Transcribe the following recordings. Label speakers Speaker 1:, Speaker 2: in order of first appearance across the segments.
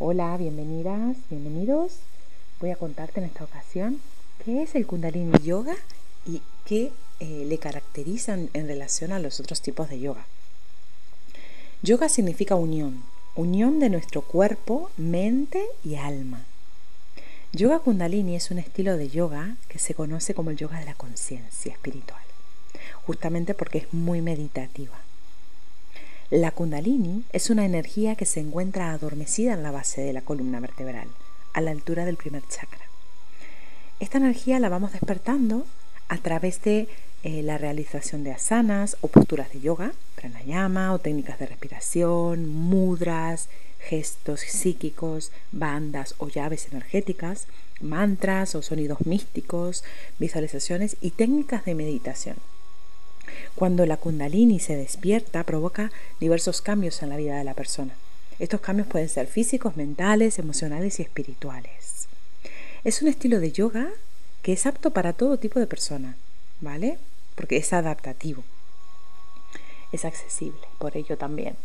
Speaker 1: Hola, bienvenidas, bienvenidos. Voy a contarte en esta ocasión qué es el Kundalini Yoga y qué eh, le caracterizan en relación a los otros tipos de yoga. Yoga significa unión, unión de nuestro cuerpo, mente y alma. Yoga Kundalini es un estilo de yoga que se conoce como el yoga de la conciencia espiritual, justamente porque es muy meditativa. La kundalini es una energía que se encuentra adormecida en la base de la columna vertebral, a la altura del primer chakra. Esta energía la vamos despertando a través de eh, la realización de asanas o posturas de yoga, pranayama o técnicas de respiración, mudras, gestos psíquicos, bandas o llaves energéticas, mantras o sonidos místicos, visualizaciones y técnicas de meditación. Cuando la kundalini se despierta, provoca diversos cambios en la vida de la persona. Estos cambios pueden ser físicos, mentales, emocionales y espirituales. Es un estilo de yoga que es apto para todo tipo de persona, ¿vale? Porque es adaptativo. Es accesible, por ello también.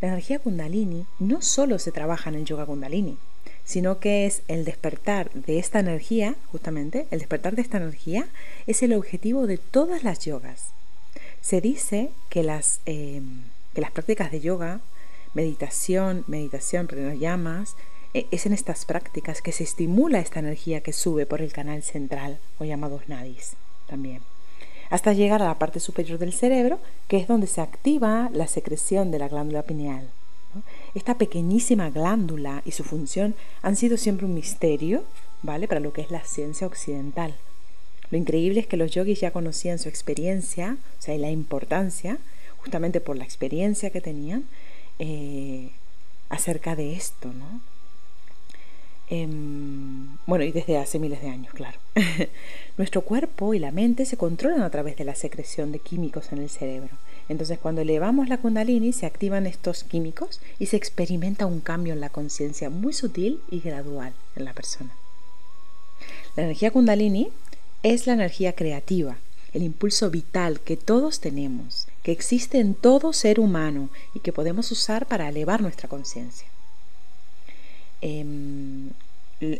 Speaker 1: La energía kundalini no solo se trabaja en el yoga kundalini, sino que es el despertar de esta energía, justamente, el despertar de esta energía es el objetivo de todas las yogas. Se dice que las, eh, que las prácticas de yoga, meditación, meditación, llamas, eh, es en estas prácticas que se estimula esta energía que sube por el canal central o llamados nadis también, hasta llegar a la parte superior del cerebro, que es donde se activa la secreción de la glándula pineal. Esta pequeñísima glándula y su función han sido siempre un misterio, ¿vale? Para lo que es la ciencia occidental. Lo increíble es que los yogis ya conocían su experiencia, o sea, y la importancia, justamente por la experiencia que tenían, eh, acerca de esto, ¿no? Em, bueno, y desde hace miles de años, claro. Nuestro cuerpo y la mente se controlan a través de la secreción de químicos en el cerebro. Entonces, cuando elevamos la kundalini, se activan estos químicos y se experimenta un cambio en la conciencia muy sutil y gradual en la persona. La energía kundalini es la energía creativa, el impulso vital que todos tenemos, que existe en todo ser humano y que podemos usar para elevar nuestra conciencia. Em,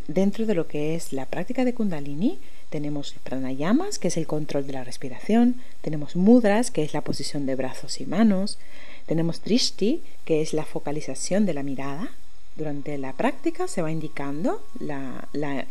Speaker 1: dentro de lo que es la práctica de Kundalini, tenemos pranayamas, que es el control de la respiración, tenemos mudras, que es la posición de brazos y manos, tenemos drishti, que es la focalización de la mirada. Durante la práctica se va indicando la la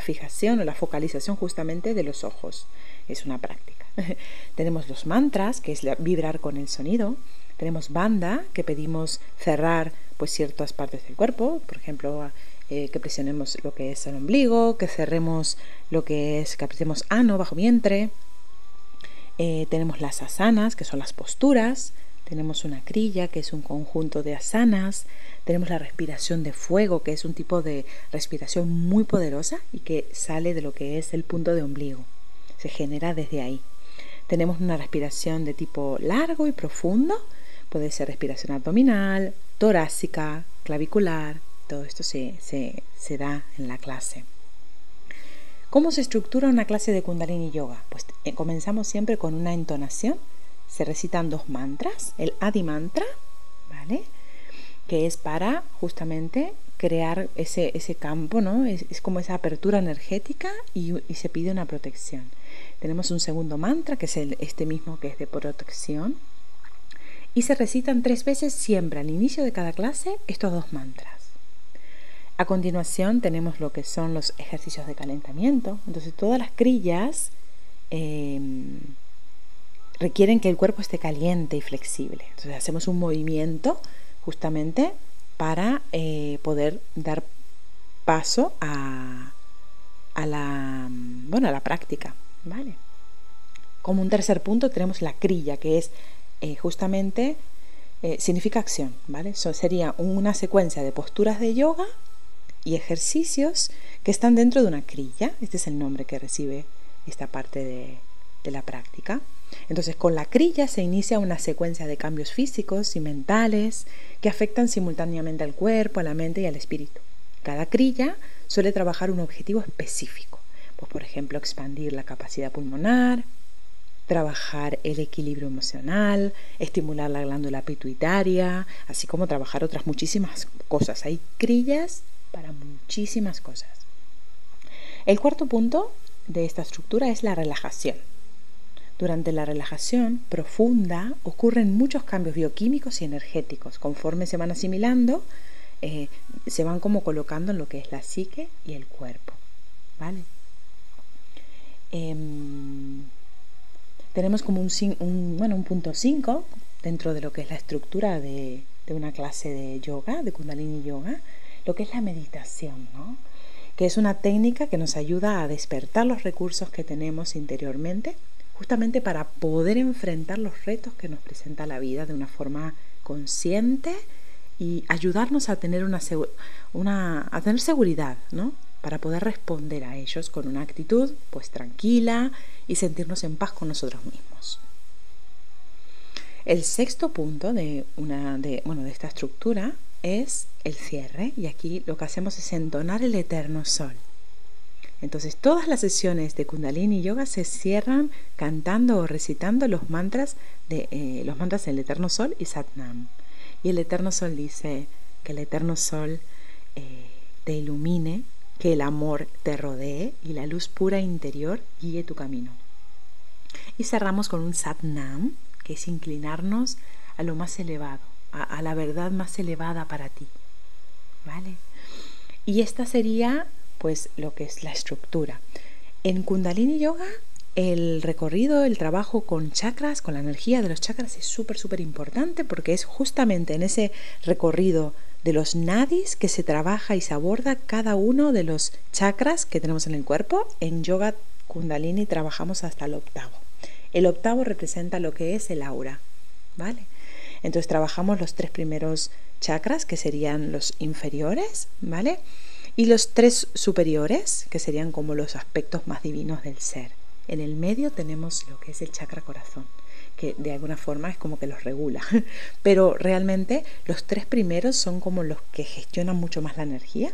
Speaker 1: fijación o la focalización justamente de los ojos. Es una práctica. Tenemos los mantras, que es vibrar con el sonido. Tenemos banda, que pedimos cerrar pues ciertas partes del cuerpo, por ejemplo, eh, que presionemos lo que es el ombligo, que cerremos lo que es, que apretemos ano, bajo vientre. Eh, tenemos las asanas, que son las posturas. Tenemos una crilla, que es un conjunto de asanas. Tenemos la respiración de fuego, que es un tipo de respiración muy poderosa y que sale de lo que es el punto de ombligo. Se genera desde ahí. Tenemos una respiración de tipo largo y profundo. Puede ser respiración abdominal, torácica, clavicular. Todo esto se, se da en la clase. ¿Cómo se estructura una clase de Kundalini Yoga? Pues eh, comenzamos siempre con una entonación. Se recitan dos mantras, el Adi Mantra, ¿vale? que es para justamente crear ese, ese campo, ¿no? Es, como esa apertura energética y, se pide una protección. Tenemos un segundo mantra, que es el, este mismo que es de protección, y se recitan tres veces siempre al inicio de cada clase estos dos mantras. A continuación tenemos lo que son los ejercicios de calentamiento. Entonces todas las crillas em, requieren que el cuerpo esté caliente y flexible. Entonces hacemos un movimiento justamente para eh, poder dar paso a, la, bueno, a la práctica. ¿vale? Como un tercer punto tenemos la crilla, que es eh, justamente, eh, significa acción. ¿vale? Sería una secuencia de posturas de yoga y ejercicios que están dentro de una crilla. Este es el nombre que recibe esta parte de la práctica. Entonces, con la crilla se inicia una secuencia de cambios físicos y mentales que afectan simultáneamente al cuerpo, a la mente y al espíritu. Cada crilla suele trabajar un objetivo específico, pues por ejemplo, expandir la capacidad pulmonar, trabajar el equilibrio emocional, estimular la glándula pituitaria, así como trabajar otras muchísimas cosas. Hay crillas para muchísimas cosas. El cuarto punto de esta estructura es la relajación. Durante la relajación profunda ocurren muchos cambios bioquímicos y energéticos. Conforme se van asimilando, eh, se van como colocando en lo que es la psique y el cuerpo. ¿Vale? Em, tenemos como un, bueno, un punto 5 dentro de lo que es la estructura de, de, una clase de yoga, de Kundalini Yoga, lo que es la meditación, ¿no? que es una técnica que nos ayuda a despertar los recursos que tenemos interiormente, justamente para poder enfrentar los retos que nos presenta la vida de una forma consciente y ayudarnos a tener, una, una a tener seguridad, ¿no? para poder responder a ellos con una actitud pues tranquila y sentirnos en paz con nosotros mismos. El sexto punto de, una, de, bueno, de esta estructura es el cierre y aquí lo que hacemos es entonar el eterno sol. Entonces todas las sesiones de Kundalini Yoga se cierran cantando o recitando los mantras de eh, los mantras del Eterno Sol y Satnam. Y el Eterno Sol dice que el Eterno Sol eh, te ilumine que el amor te rodee y la luz pura interior guíe tu camino. Y cerramos con un satnam, que es inclinarnos a lo más elevado, a, la verdad más elevada para ti. ¿Vale? Y esta sería pues lo que es la estructura. En Kundalini Yoga el recorrido, el trabajo con chakras, con la energía de los chakras es súper, súper importante porque es justamente en ese recorrido de los nadis que se trabaja y se aborda cada uno de los chakras que tenemos en el cuerpo. En yoga kundalini trabajamos hasta el octavo. El octavo representa lo que es el aura, ¿vale? Entonces trabajamos los tres primeros chakras que serían los inferiores, ¿vale? Y los tres superiores que serían como los aspectos más divinos del ser. En el medio tenemos lo que es el chakra corazón que de alguna forma es como que los regula. Pero realmente los tres primeros son como los que gestionan mucho más la energía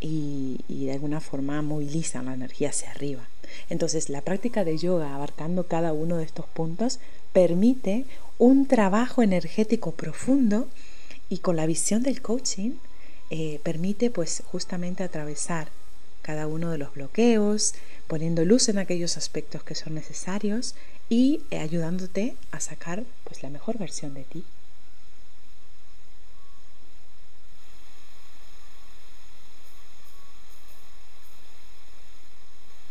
Speaker 1: y, de alguna forma movilizan la energía hacia arriba. Entonces la práctica de yoga abarcando cada uno de estos puntos permite un trabajo energético profundo y con la visión del coaching eh, permite pues justamente atravesar cada uno de los bloqueos, poniendo luz en aquellos aspectos que son necesarios y ayudándote a sacar pues la mejor versión de ti